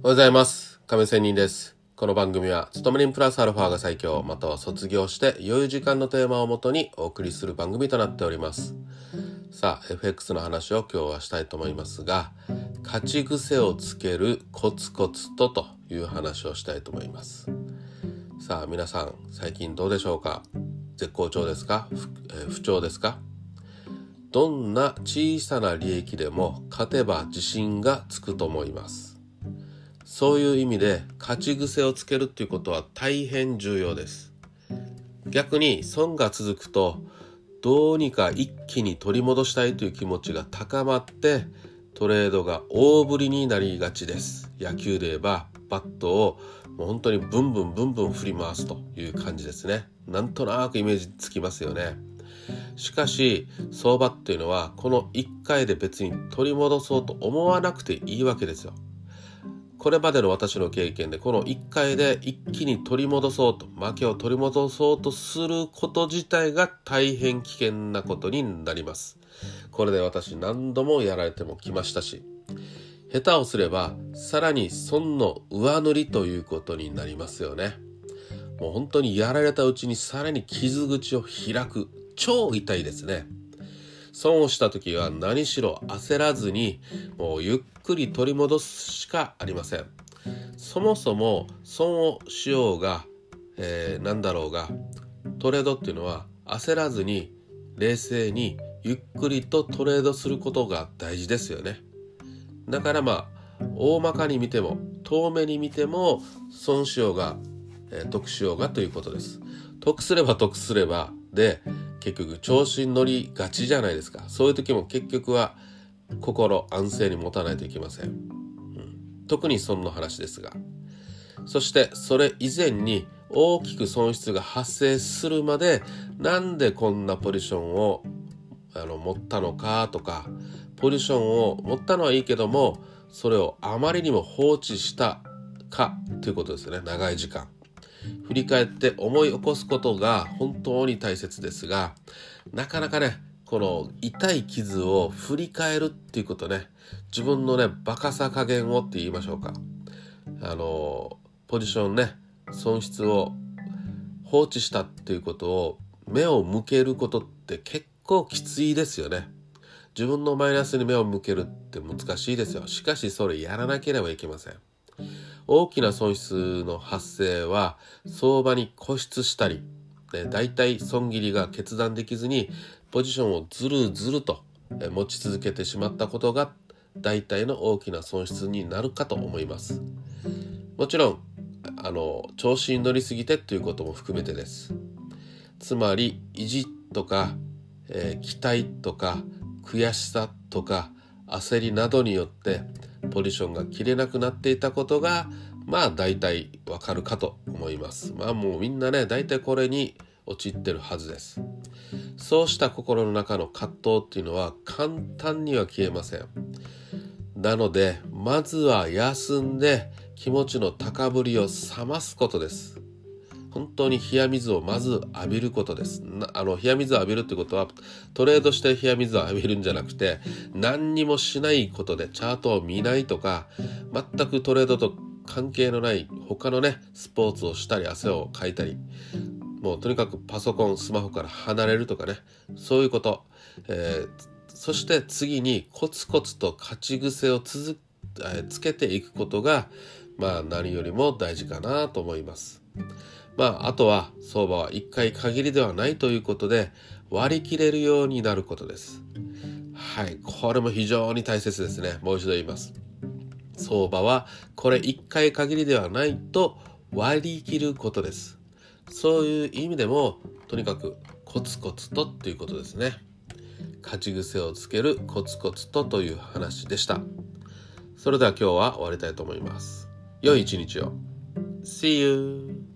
おはようございます。亀仙人です。この番組は、勤め人プラスアルファが最強、または卒業して良い時間のテーマをもとにお送りする番組となっております。さあ、FX の話を今日はしたいと思いますが、勝ち癖をつけるコツコツとという話をしたいと思います。さあ、皆さん、最近どうでしょうか？絶好調ですか、ふえー不調ですか？どんな小さな利益でも勝てば自信がつくと思います。そういう意味で勝ち癖をつけるっていうことは大変重要です。逆に損が続くとどうにか一気に取り戻したいという気持ちが高まってトレードが大振りになりがちです。野球で言えばバットをもう本当にブンブンブンブン振り回すという感じですね。なんとなくイメージつきますよね。しかし相場っていうのはこの1回で別に取り戻そうと思わなくていいわけですよ。これまでの私の経験でこの1回で一気に取り戻そうと負けを取り戻そうとすること自体が大変危険なことになります。これで私何度もやられてもきましたし下手をすればさらに損の上塗りということになりますよね。もう本当にやられたうちにさらに傷口を開く超痛いですね。損をした時は何しろ焦らずにもうゆっくり取り戻すしかありません。そもそも損をしようが、えー、何だろうがトレードっていうのは焦らずに冷静にゆっくりとトレードすることが大事ですよね。だからまあ大まかに見ても遠目に見ても損しようが、えー得しようがということです。得すれば得すればで結局調子に乗りがちじゃないですか。そういう時も結局は心安静に持たないといけません、うん。特に損の話ですが。そしてそれ以前に大きく損失が発生するまでなんでこんなポジションをあの持ったのかとかポジションを持ったのはいいけどもそれをあまりにも放置したかということですよね。長い時間。振り返って思い起こすことが本当に大切ですがなかなかねこの痛い傷を振り返るっていうことね自分のねバカさ加減をって言いましょうか。あのポジションね損失を放置したっていうことを目を向けることって結構きついですよね。自分のマイナスに目を向けるって難しいですよ。しかしそれやらなければいけません。大きな損失の発生は相場に固執したり、ね、大体損切りが決断できずにポジションをずるずると持ち続けてしまったことが大体の大きな損失になるかと思います。もちろんあの調子に乗りすぎてということも含めてです。つまり意地とか、えー期待とか悔しさとか焦りなどによってポジションが切れなくなっていたことがまあ大体わかるかと思います。まあもうみんなね大体これに陥ってるはずです。そうした心の中の葛藤っていうのは簡単には消えません。なのでまずは休んで気持ちの高ぶりを冷ますことです。本当に冷や水をまず浴びることですあの冷や水を浴びるってことはトレードして冷や水を浴びるんじゃなくて何にもしないことでチャートを見ないとか全くトレードと関係のない他のねスポーツをしたり汗をかいたりもうとにかくパソコンスマホから離れるとかねそういうこと、えーそして次にコツコツと勝ち癖を続えーつけていくことがまあ何よりも大事かなと思います。まああとは相場は1回限りではないということで割り切れるようになることです。はい、これも非常に大切ですね。もう一度言います。相場はこれ1回限りではないと割り切ることです。そういう意味でもとにかくコツコツとっていうことですね。勝ち癖をつけるコツコツとという話でした。それでは今日は終わりたいと思います。良い一日を。See you!